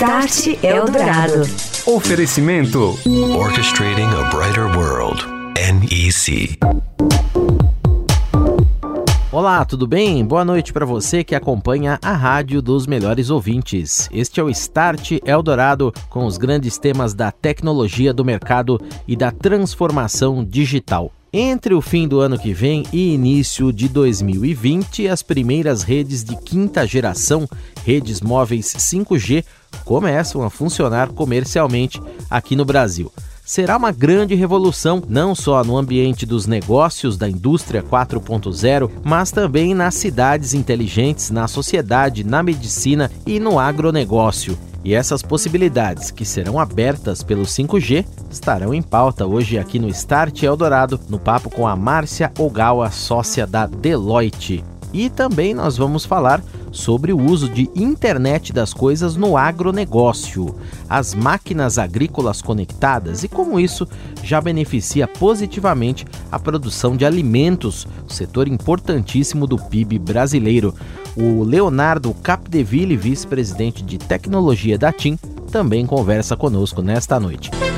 Start Eldorado. Oferecimento Orchestrating a Brighter World. NEC. Olá, tudo bem? Boa noite para você que acompanha a Rádio dos Melhores Ouvintes. Este é o Start Eldorado com os grandes temas da tecnologia do mercado e da transformação digital. Entre o fim do ano que vem e início de 2020, as primeiras redes de quinta geração, redes móveis 5G, começam a funcionar comercialmente aqui no Brasil será uma grande revolução, não só no ambiente dos negócios da indústria 4.0, mas também nas cidades inteligentes, na sociedade, na medicina e no agronegócio. E essas possibilidades que serão abertas pelo 5G estarão em pauta hoje aqui no Start Eldorado, no papo com a Márcia Ogawa, sócia da Deloitte. E também nós vamos falar sobre o uso de internet das coisas no agronegócio, as máquinas agrícolas conectadas e como isso já beneficia positivamente a produção de alimentos, setor importantíssimo do PIB brasileiro. O Leonardo Capdeville, vice-presidente de tecnologia da TIM, também conversa conosco nesta noite.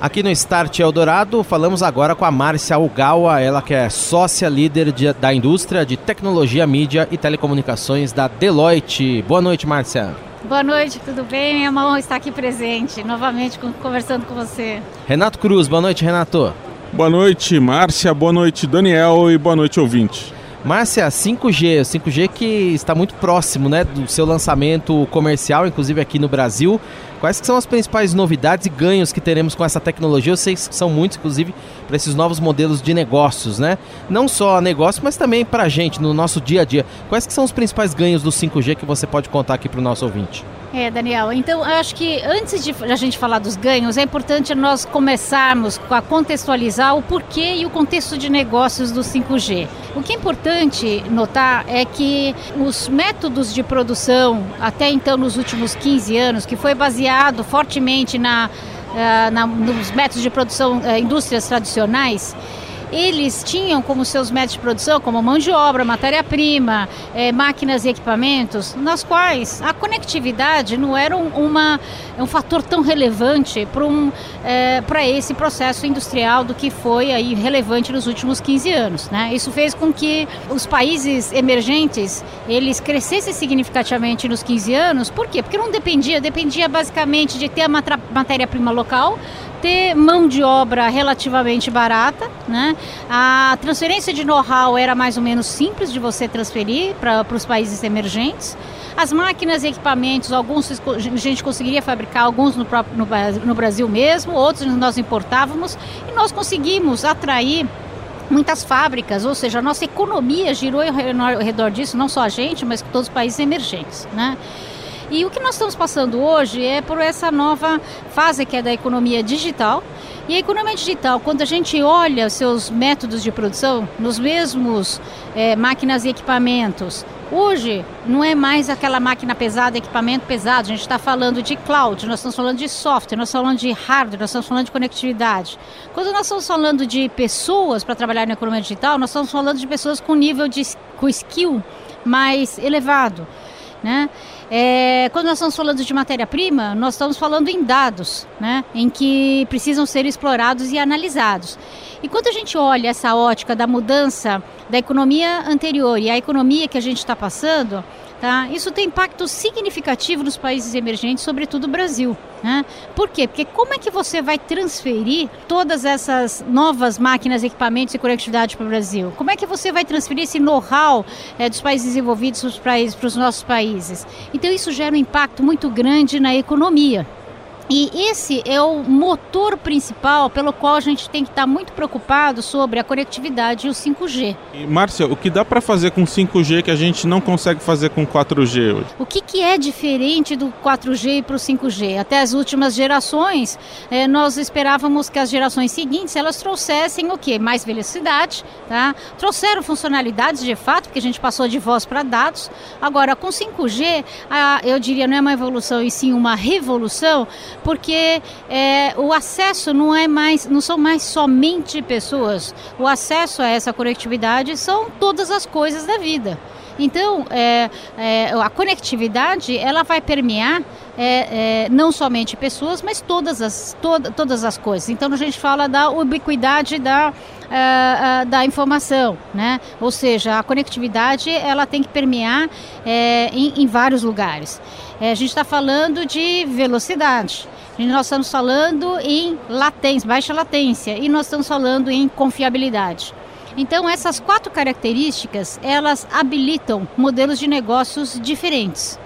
Aqui no Start Eldorado, falamos agora com a Márcia Ugawa, ela que é sócia líder de, da indústria de tecnologia, mídia e telecomunicações da Deloitte. Boa noite, Márcia. Boa noite, tudo bem? É uma honra estar aqui presente, novamente conversando com você. Renato Cruz, boa noite, Renato. Boa noite, Márcia, boa noite, Daniel e boa noite, ouvinte. Márcia, 5G, 5G que está muito próximo né, do seu lançamento comercial, inclusive aqui no Brasil. Quais são as principais novidades e ganhos que teremos com essa tecnologia? Eu sei que são muitos, inclusive, para esses novos modelos de negócios, né? Não só negócio, mas também para a gente, no nosso dia a dia. Quais são os principais ganhos do 5G que você pode contar aqui para o nosso ouvinte? É, Daniel, então eu acho que antes de a gente falar dos ganhos, é importante nós começarmos a contextualizar o porquê e o contexto de negócios do 5G. O que é importante notar é que os métodos de produção, até então nos últimos 15 anos, que foi baseado fortemente na, uh, na nos métodos de produção, uh, indústrias tradicionais, eles tinham como seus métodos de produção, como mão de obra, matéria-prima, é, máquinas e equipamentos, nas quais a conectividade não era um, uma, um fator tão relevante para um, é, esse processo industrial do que foi aí relevante nos últimos 15 anos. Né? Isso fez com que os países emergentes eles crescessem significativamente nos 15 anos. Por quê? Porque não dependia, dependia basicamente de ter a matéria-prima local, ter mão de obra relativamente barata, né? A transferência de know-how era mais ou menos simples de você transferir para os países emergentes. As máquinas e equipamentos, alguns a gente conseguiria fabricar, alguns no, próprio, no, no Brasil mesmo, outros nós importávamos, e nós conseguimos atrair muitas fábricas, ou seja, a nossa economia girou ao redor disso, não só a gente, mas todos os países emergentes, né? E o que nós estamos passando hoje é por essa nova fase que é da economia digital. E a economia digital, quando a gente olha seus métodos de produção, nos mesmos é, máquinas e equipamentos, Hoje não é mais aquela máquina pesada, equipamento pesado. A gente está falando de cloud, nós estamos falando de software, nós estamos falando de hardware, nós estamos falando de conectividade. Quando nós estamos falando de pessoas para trabalhar na economia digital, nós estamos falando de pessoas com nível de com skill mais elevado, né? É, quando nós estamos falando de matéria-prima, nós estamos falando em dados, né, em que precisam ser explorados e analisados. E quando a gente olha essa ótica da mudança da economia anterior e a economia que a gente está passando, Tá? Isso tem impacto significativo nos países emergentes, sobretudo o Brasil. Né? Por quê? Porque como é que você vai transferir todas essas novas máquinas, equipamentos e conectividade para o Brasil? Como é que você vai transferir esse know-how é, dos países desenvolvidos para os nossos países? Então isso gera um impacto muito grande na economia. E esse é o motor principal pelo qual a gente tem que estar muito preocupado sobre a conectividade e o 5G. E, Márcia, o que dá para fazer com 5G que a gente não consegue fazer com 4G hoje? O que, que é diferente do 4G para o 5G? Até as últimas gerações, eh, nós esperávamos que as gerações seguintes elas trouxessem o quê? Mais velocidade, tá? Trouxeram funcionalidades de fato, porque a gente passou de voz para dados. Agora, com 5G, a, eu diria não é uma evolução e sim uma revolução, porque é, o acesso não é mais, não são mais somente pessoas. O acesso a essa conectividade são todas as coisas da vida. Então, é, é, a conectividade ela vai permear é, é não somente pessoas, mas todas as, to todas as coisas. Então, a gente fala da ubiquidade da, uh, uh, da informação, né? Ou seja, a conectividade ela tem que permear é, em, em, vários lugares. É, a gente está falando de velocidade. Nós estamos falando em latência, baixa latência, e nós estamos falando em confiabilidade. Então, essas quatro características, elas habilitam modelos de negócios diferentes.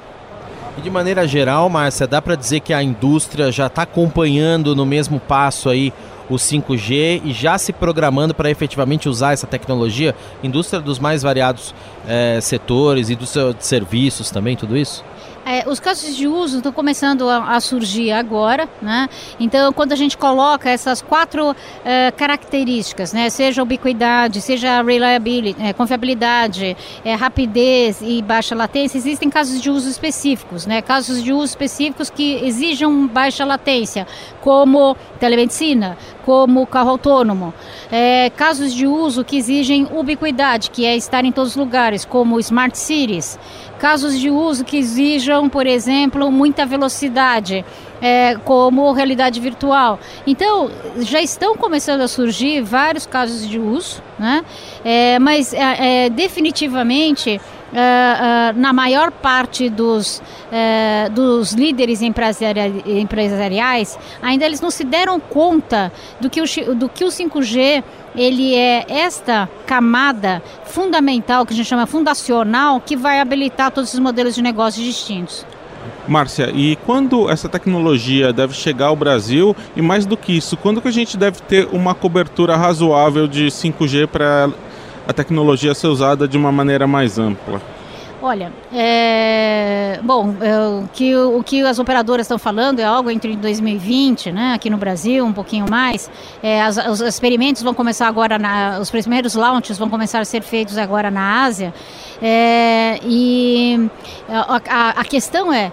E de maneira geral, Márcia, dá para dizer que a indústria já está acompanhando no mesmo passo aí o 5G e já se programando para efetivamente usar essa tecnologia? Indústria dos mais variados é, setores, indústria de serviços também, tudo isso? É, os casos de uso estão começando a, a, surgir agora, né? Então, quando a gente coloca essas quatro é, características, né? Seja ubiquidade, seja reliability, é, confiabilidade, é, rapidez e baixa latência, existem casos de uso específicos, né? Casos de uso específicos que exijam baixa latência, como telemedicina, como carro autônomo. É, casos de uso que exigem ubiquidade, que é estar em todos os lugares, como smart cities. Casos de uso que exijam, por exemplo, muita velocidade, é, como realidade virtual. Então, já estão começando a surgir vários casos de uso, né? É, mas é, é definitivamente Uh, uh, na maior parte dos, uh, dos líderes empresariais, ainda eles não se deram conta do que, o, do que o 5G ele é esta camada fundamental, que a gente chama fundacional, que vai habilitar todos esses modelos de negócios distintos. Márcia, e quando essa tecnologia deve chegar ao Brasil? E mais do que isso, quando que a gente deve ter uma cobertura razoável de 5G para a tecnologia ser usada de uma maneira mais ampla? Olha, é, bom, é, o, que, o que as operadoras estão falando é algo entre 2020, né, aqui no Brasil, um pouquinho mais. É, as, os experimentos vão começar agora, na, os primeiros launches vão começar a ser feitos agora na Ásia. É, e a, a, a, questão é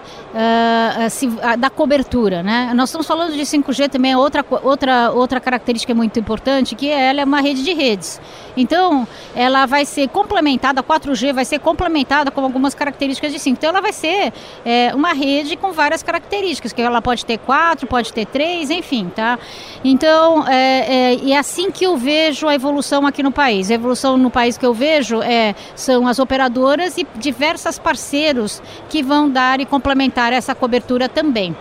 se, a, da cobertura, né? Nós estamos falando de 5G também, é outra, outra, outra característica muito importante, que ela é uma rede de redes. Então, ela vai ser complementada, a 4G vai ser complementada com algumas características de 5. Então, ela vai ser é, uma rede com várias características, que ela pode ter quatro, pode ter três, enfim, tá? Então, é, é, é assim que eu vejo a evolução aqui no país. A evolução no país que eu vejo é, são as operadoras e diversos parceiros que vão dar e complementar essa cobertura também.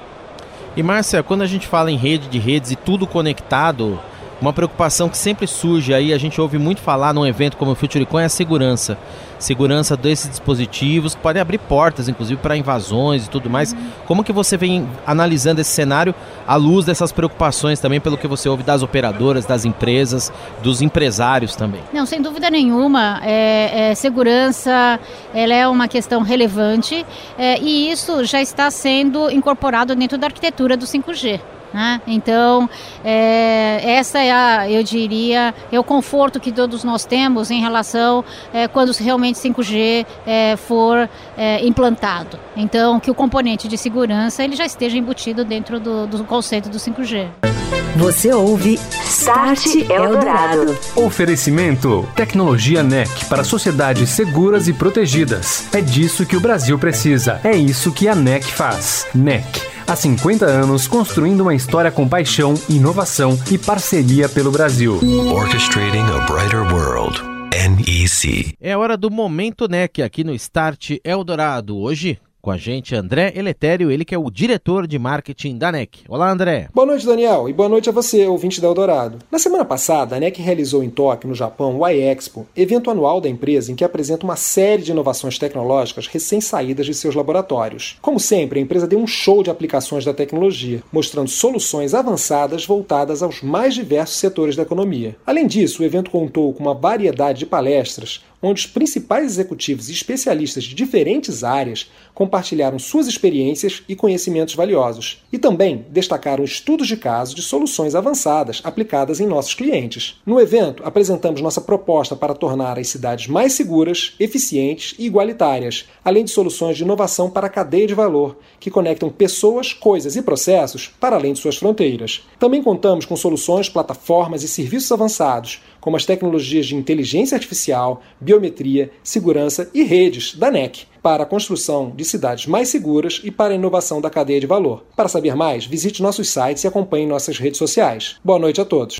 E Márcia, quando a gente fala em rede de redes e tudo conectado, uma preocupação que sempre surge aí, a gente ouve muito falar num evento como o FutureCon é a segurança. Segurança desses dispositivos que podem abrir portas, inclusive, para invasões e tudo mais. Como que você vem analisando esse cenário à luz dessas preocupações também, pelo que você ouve das operadoras, das empresas, dos empresários também? Não, sem dúvida nenhuma. É, é, segurança ela é uma questão relevante é, e isso já está sendo incorporado dentro da arquitetura do 5G. Né? Então, é, essa é a, eu diria, é o conforto que todos nós temos em relação é, quando realmente 5G é, for é, implantado. Então, que o componente de segurança ele já esteja embutido dentro do, do conceito do 5G. Você ouve Start Eldorado. Oferecimento: Tecnologia NEC para sociedades seguras e protegidas. É disso que o Brasil precisa. É isso que a NEC faz. NEC Há 50 anos construindo uma história com paixão, inovação e parceria pelo Brasil. Orchestrating a brighter world. NEC. É hora do Momento NEC aqui no Start Eldorado. Hoje com a gente André Eletério, ele que é o diretor de marketing da NEC. Olá, André. Boa noite, Daniel, e boa noite a você, ouvinte da Eldorado. Na semana passada, a NEC realizou em Tóquio, no Japão, o iExpo, evento anual da empresa em que apresenta uma série de inovações tecnológicas recém-saídas de seus laboratórios. Como sempre, a empresa deu um show de aplicações da tecnologia, mostrando soluções avançadas voltadas aos mais diversos setores da economia. Além disso, o evento contou com uma variedade de palestras onde os principais executivos e especialistas de diferentes áreas compartilharam suas experiências e conhecimentos valiosos. E também destacaram estudos de caso de soluções avançadas aplicadas em nossos clientes. No evento, apresentamos nossa proposta para tornar as cidades mais seguras, eficientes e igualitárias, além de soluções de inovação para a cadeia de valor, que conectam pessoas, coisas e processos para além de suas fronteiras. Também contamos com soluções, plataformas e serviços avançados, como as tecnologias de inteligência artificial, biometria, segurança e redes da NEC, para a construção de cidades mais seguras e para a inovação da cadeia de valor. Para saber mais, visite nossos sites e acompanhe nossas redes sociais. Boa noite a todos.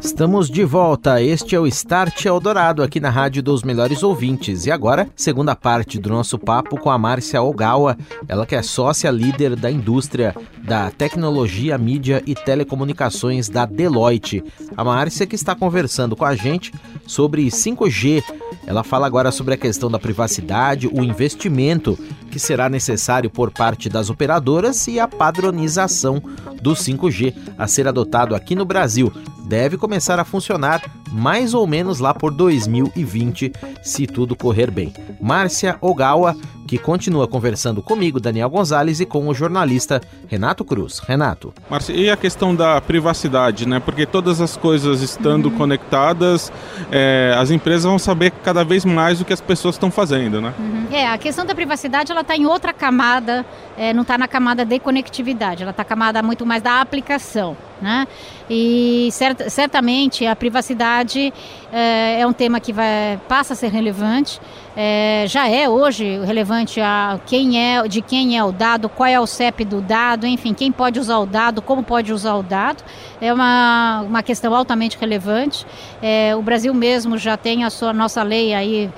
Estamos de volta. Este é o Start Eldorado aqui na Rádio dos Melhores Ouvintes. E agora, segunda parte do nosso papo com a Márcia Ogawa, ela que é sócia líder da indústria da tecnologia, mídia e telecomunicações da Deloitte. A Márcia que está conversando com a gente sobre 5G. Ela fala agora sobre a questão da privacidade, o investimento que será necessário por parte das operadoras e a padronização do 5G a ser adotado aqui no Brasil. Deve começar a funcionar mais ou menos lá por 2020, se tudo correr bem. Márcia Ogawa, que continua conversando comigo, Daniel Gonzalez, e com o jornalista Renato Cruz. Renato. Márcia, e a questão da privacidade, né? Porque todas as coisas estando uhum. conectadas, é, as empresas vão saber cada vez mais o que as pessoas estão fazendo, né? Uhum. É, a questão da privacidade, ela está em outra camada, é, não está na camada de conectividade, ela está na camada muito mais da aplicação. Né? E cert, certamente a privacidade é, é, um tema que vai, passa a ser relevante, é, já é hoje relevante a quem é, de quem é o dado, qual é o CEP do dado, enfim, quem pode usar o dado, como pode usar o dado, é uma, uma questão altamente relevante. É, o Brasil mesmo já tem a sua nossa lei aí,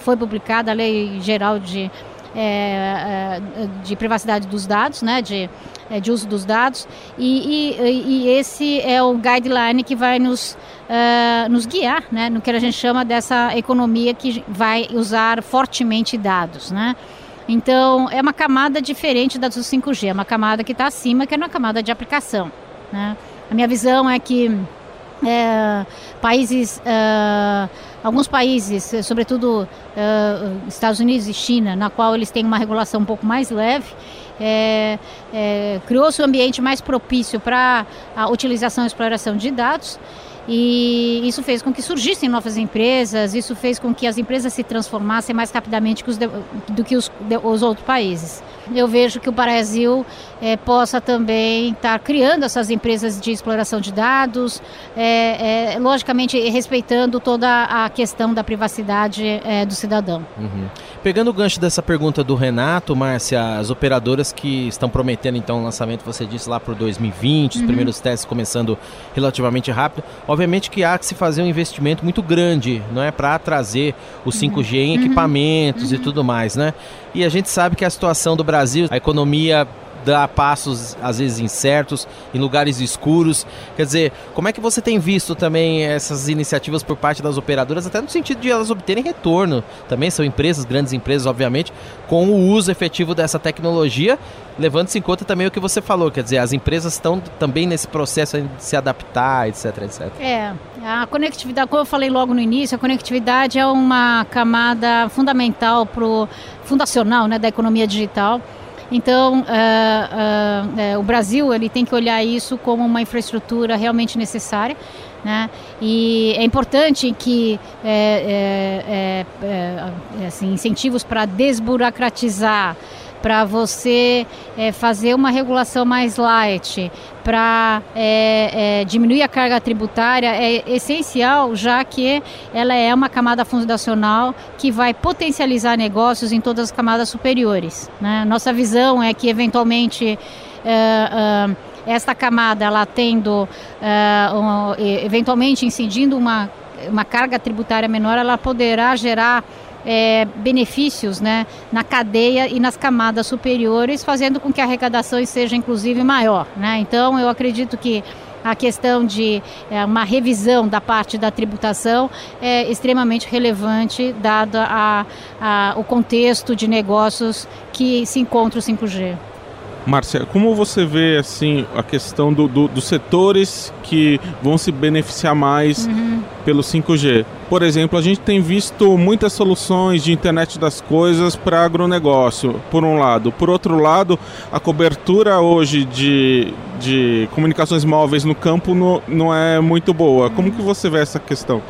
foi publicada a lei geral de é, é, de privacidade dos dados, né, de, é, de uso dos dados, e, e, e, esse é o guideline que vai nos, uh, nos guiar né, no que a gente chama dessa economia que vai usar fortemente dados. Né? Então, é uma camada diferente da do 5G, é uma camada que está acima, que é uma camada de aplicação. Né? A minha visão é que é, países, uh, alguns países, sobretudo uh, Estados Unidos e China, na qual eles têm uma regulação um pouco mais leve, é, é, criou-se um ambiente mais propício para a utilização e exploração de dados e isso fez com que surgissem novas empresas, isso fez com que as empresas se transformassem mais rapidamente que de, do que os, os, outros países. Eu vejo que o Brasil é, possa também estar criando essas empresas de exploração de dados, é, é, logicamente respeitando toda a questão da privacidade do cidadão. Uhum. Pegando o gancho dessa pergunta do Renato, Márcia, as operadoras que estão prometendo então o lançamento, você disse lá para o 2020, os uhum. primeiros testes começando relativamente rápido. Obviamente que há que se fazer um investimento muito grande, não é, para trazer o 5G em uhum. equipamentos uhum. e tudo mais, né? E a gente sabe que a situação do Brasil, a economia dá passos às vezes incertos, em lugares escuros. Quer dizer, como é que você tem visto também essas iniciativas por parte das operadoras, até no sentido de elas obterem retorno? Também são empresas, grandes empresas, obviamente, com o uso efetivo dessa tecnologia, levando-se em conta também o que você falou, quer dizer, as empresas estão também nesse processo de se adaptar, etc, etc. É, a conectividade, como eu falei logo no início, a conectividade é uma camada fundamental pro fundacional, né, da economia digital. Então, uh, uh, o Brasil ele tem que olhar isso como uma infraestrutura realmente necessária. Né? E é importante que é, é, é, assim, incentivos para desburocratizar para você é, fazer uma regulação mais light, para é, é, diminuir a carga tributária é essencial, já que ela é uma camada fundacional que vai potencializar negócios em todas as camadas superiores. Né? Nossa visão é que, eventualmente, é, é, esta camada, ela tendo, é, um, eventualmente incidindo uma, uma carga tributária menor, ela poderá gerar é, benefícios né, na cadeia e nas camadas superiores, fazendo com que a arrecadação seja inclusive maior. Né? Então, eu acredito que a questão de é, uma revisão da parte da tributação é extremamente relevante, dado a, a, o contexto de negócios que se encontra o 5G. Márcia, como você vê assim a questão do, do, dos setores que vão se beneficiar mais uhum. pelo 5G? Por exemplo, a gente tem visto muitas soluções de internet das coisas para agronegócio, por um lado. Por outro lado, a cobertura hoje de, de comunicações móveis no campo no, não é muito boa. Como que você vê essa questão?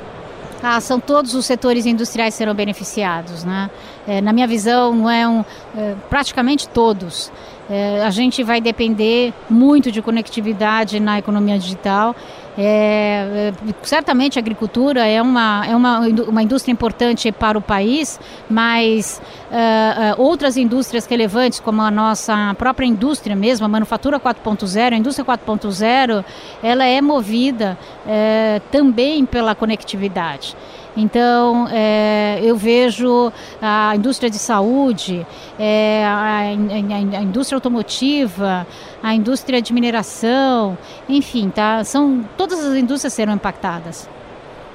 Ah, são todos os setores industriais serão beneficiados, né? É, na minha visão, não é um, é, praticamente todos. É, a gente vai depender muito de conectividade na economia digital. É, é, certamente a agricultura é, uma, é uma, uma indústria importante para o país, mas uh, outras indústrias relevantes, como a nossa própria indústria mesmo, a manufatura 4.0, a indústria 4.0, ela é movida uh, também pela conectividade. Então, é, eu vejo a indústria de saúde, é, a, a, a, indústria automotiva, a indústria de mineração, enfim, tá? São, todas as indústrias serão impactadas.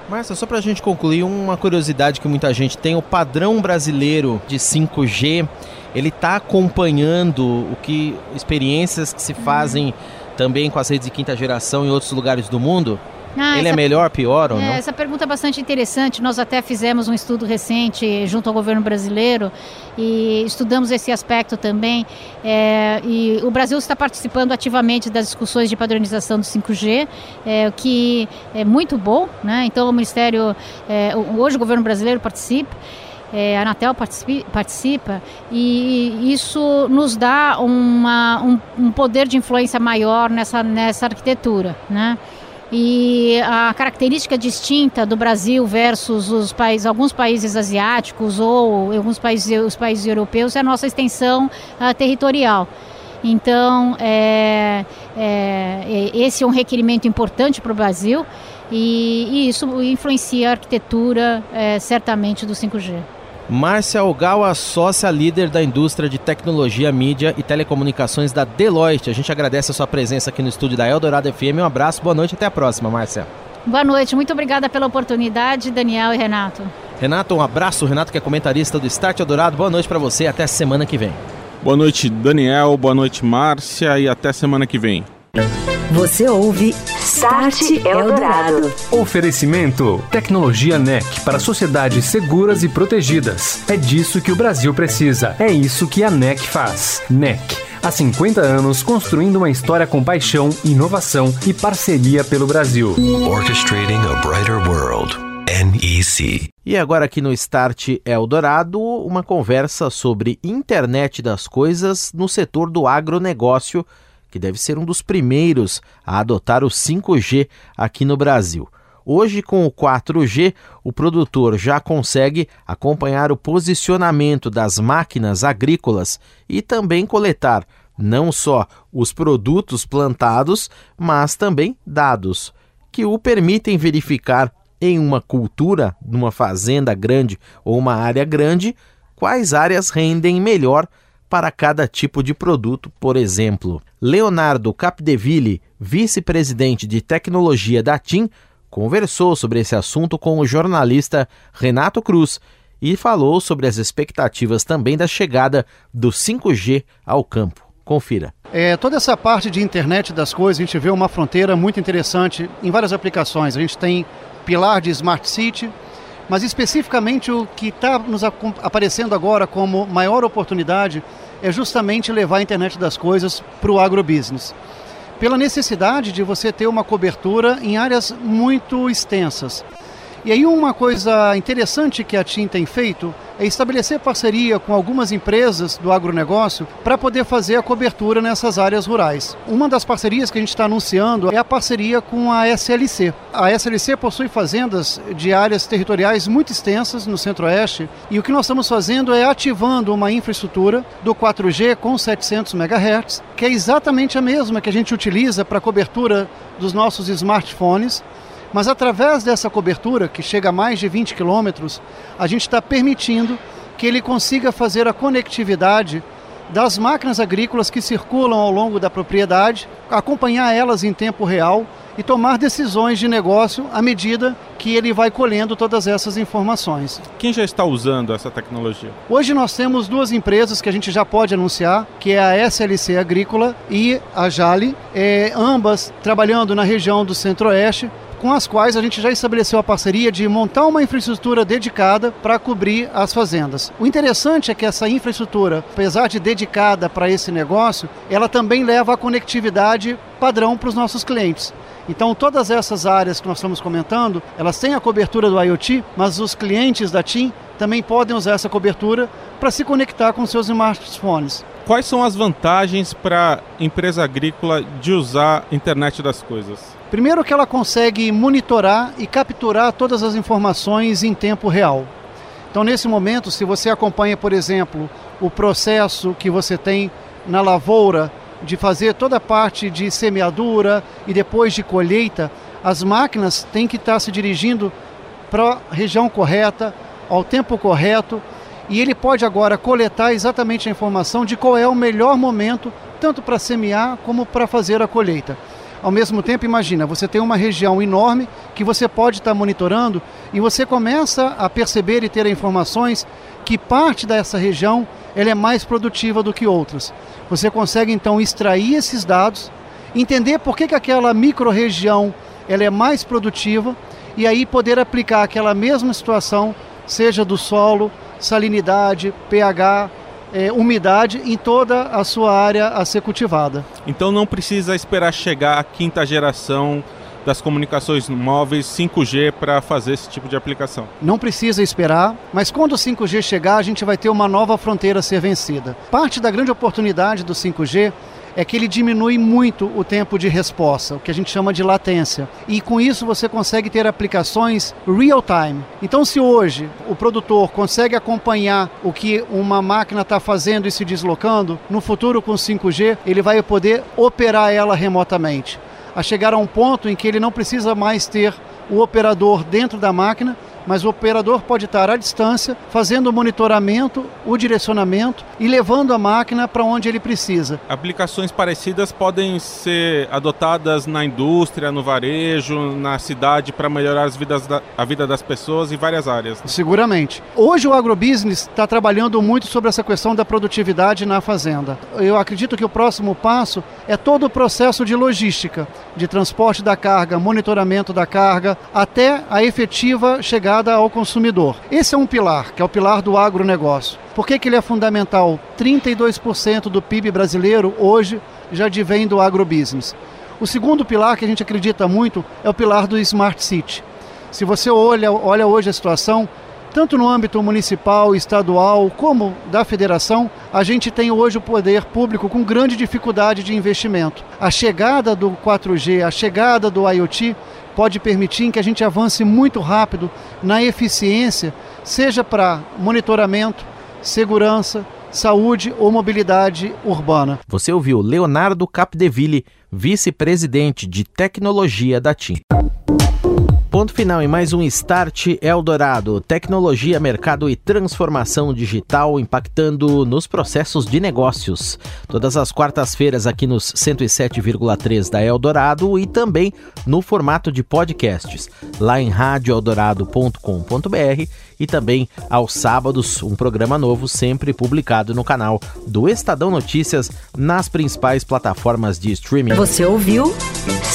Márcia, só para a gente concluir, uma curiosidade que muita gente tem, o padrão brasileiro de 5G, ele está acompanhando o que experiências que se fazem também com as redes de quinta geração em outros lugares do mundo? Ah, Ele é melhor, pior ou é, não? Essa pergunta é bastante interessante. Nós até fizemos um estudo recente junto ao governo brasileiro e estudamos esse aspecto também. É, e o Brasil está participando ativamente das discussões de padronização do 5G, é, o que é muito bom. Né? Então, o Ministério, é, hoje o governo brasileiro participa. É, a Anatel participa, participa, e isso nos dá uma, um, um poder de influência maior nessa, nessa arquitetura. Né? E a característica distinta do Brasil versus os países, alguns países asiáticos ou alguns países, os países europeus é a nossa extensão uh, territorial. Então, é, é, esse é um requerimento importante para o Brasil e, e, isso influencia a arquitetura, é, certamente, do 5G. Márcia Ogawa, sócia líder da indústria de tecnologia, mídia e telecomunicações da Deloitte. A gente agradece a sua presença aqui no estúdio da Eldorado FM. Um abraço, boa noite até a próxima, Márcia. Boa noite, muito obrigada pela oportunidade, Daniel e Renato. Renato, um abraço. Renato, que é comentarista do Start Eldorado. Boa noite para você, até semana que vem. Boa noite, Daniel. Boa noite, Márcia. E até semana que vem. Você ouve Start Eldorado. Oferecimento: Tecnologia NEC para sociedades seguras e protegidas. É disso que o Brasil precisa. É isso que a NEC faz. NEC. Há 50 anos construindo uma história com paixão, inovação e parceria pelo Brasil. Orchestrating a brighter world. NEC. E agora aqui no Start Eldorado, uma conversa sobre internet das coisas no setor do agronegócio que deve ser um dos primeiros a adotar o 5G aqui no Brasil. Hoje, com o 4G, o produtor já consegue acompanhar o posicionamento das máquinas agrícolas e também coletar não só os produtos plantados, mas também dados que o permitem verificar em uma cultura, numa fazenda grande ou uma área grande, quais áreas rendem melhor para cada tipo de produto, por exemplo. Leonardo Capdeville, vice-presidente de tecnologia da TIM, conversou sobre esse assunto com o jornalista Renato Cruz e falou sobre as expectativas também da chegada do 5G ao campo. Confira. É, toda essa parte de internet das coisas, a gente vê uma fronteira muito interessante em várias aplicações. A gente tem pilar de Smart City, mas especificamente o que está nos aparecendo agora como maior oportunidade é justamente levar a internet das coisas para o agrobusiness. Pela necessidade de você ter uma cobertura em áreas muito extensas. E aí uma coisa interessante que a TIM tem feito é estabelecer parceria com algumas empresas do agronegócio para poder fazer a cobertura nessas áreas rurais. Uma das parcerias que a gente está anunciando é a parceria com a SLC. A SLC possui fazendas de áreas territoriais muito extensas no centro-oeste e o que nós estamos fazendo é ativando uma infraestrutura do 4G com 700 MHz, que é exatamente a mesma que a gente utiliza para a cobertura dos nossos smartphones Mas através dessa cobertura, que chega a mais de 20 quilômetros, a gente está permitindo que ele consiga fazer a conectividade das máquinas agrícolas que circulam ao longo da propriedade, acompanhar elas em tempo real e tomar decisões de negócio à medida que ele vai colhendo todas essas informações. Quem já está usando essa tecnologia? Hoje nós temos duas empresas que a gente já pode anunciar, que é a SLC Agrícola e a Jale, é, ambas trabalhando na região do Centro-Oeste, com as quais a gente já estabeleceu a parceria de montar uma infraestrutura dedicada para cobrir as fazendas. O interessante é que essa infraestrutura, apesar de dedicada para esse negócio, ela também leva a conectividade padrão para os nossos clientes. Então, todas essas áreas que nós estamos comentando, elas têm a cobertura do IoT, mas os clientes da TIM também podem usar essa cobertura para se conectar com seus smartphones. Quais são as vantagens para a empresa agrícola de usar a internet das coisas? Primeiro que ela consegue monitorar e capturar todas as informações em tempo real. Então, nesse momento, se você acompanha, por exemplo, o processo que você tem na lavoura de fazer toda a parte de semeadura e depois de colheita, as máquinas têm que estar se dirigindo para a região correta, ao tempo correto, e ele pode agora coletar exatamente a informação de qual é o melhor momento, tanto para semear como para fazer a colheita. Ao mesmo tempo, imagina, você tem uma região enorme que você pode estar monitorando e você começa a perceber e ter informações que parte dessa região ela é mais produtiva do que outras. Você consegue então extrair esses dados, entender por que, que aquela microrregião ela é mais produtiva e aí poder aplicar aquela mesma situação, seja do solo, salinidade, pH, é, umidade em toda a sua área a ser cultivada. Então não precisa esperar chegar a quinta geração das comunicações móveis 5G para fazer esse tipo de aplicação. Não precisa esperar, mas quando o 5G chegar, a gente vai ter uma nova fronteira a ser vencida. Parte da grande oportunidade do 5G é que ele diminui muito o tempo de resposta, o que a gente chama de latência. E com isso você consegue ter aplicações real time. Então, se hoje o produtor consegue acompanhar o que uma máquina está fazendo e se deslocando, no futuro com 5G ele vai poder operar ela remotamente a chegar a um ponto em que ele não precisa mais ter o operador dentro da máquina, mas o operador pode estar à distância, fazendo o monitoramento, o direcionamento e levando a máquina para onde ele precisa. Aplicações parecidas podem ser adotadas na indústria, no varejo, na cidade para melhorar da, a vida das pessoas em várias áreas. Seguramente. Hoje o agrobusiness está trabalhando muito sobre essa questão da produtividade na fazenda. Eu acredito que o próximo passo é todo o processo de logística, de transporte da carga, monitoramento da carga, até a efetiva chegada ao consumidor. Esse é um pilar, que é o pilar do agronegócio. Por que, que ele é fundamental? 32% do PIB brasileiro hoje já advém do agrobusiness. O segundo pilar que a gente acredita muito é o pilar do Smart City. Se você olha, olha hoje a situação, tanto no âmbito municipal, estadual, como da federação, a gente tem hoje o poder público com grande dificuldade de investimento. A chegada do 4G, a chegada do IoT pode permitir que a gente avance muito rápido na eficiência, seja para monitoramento, segurança, saúde ou mobilidade urbana. Você ouviu Leonardo Capdeville, vice-presidente de tecnologia da TIM. Ponto final em mais um Start Eldorado. Tecnologia, mercado e transformação digital impactando nos processos de negócios. Todas as quartas-feiras aqui nos 107,3 da Eldorado e também no formato de podcasts, lá em radioeldorado.com.br e também aos sábados, um programa novo sempre publicado no canal do Estadão Notícias nas principais plataformas de streaming. Você ouviu?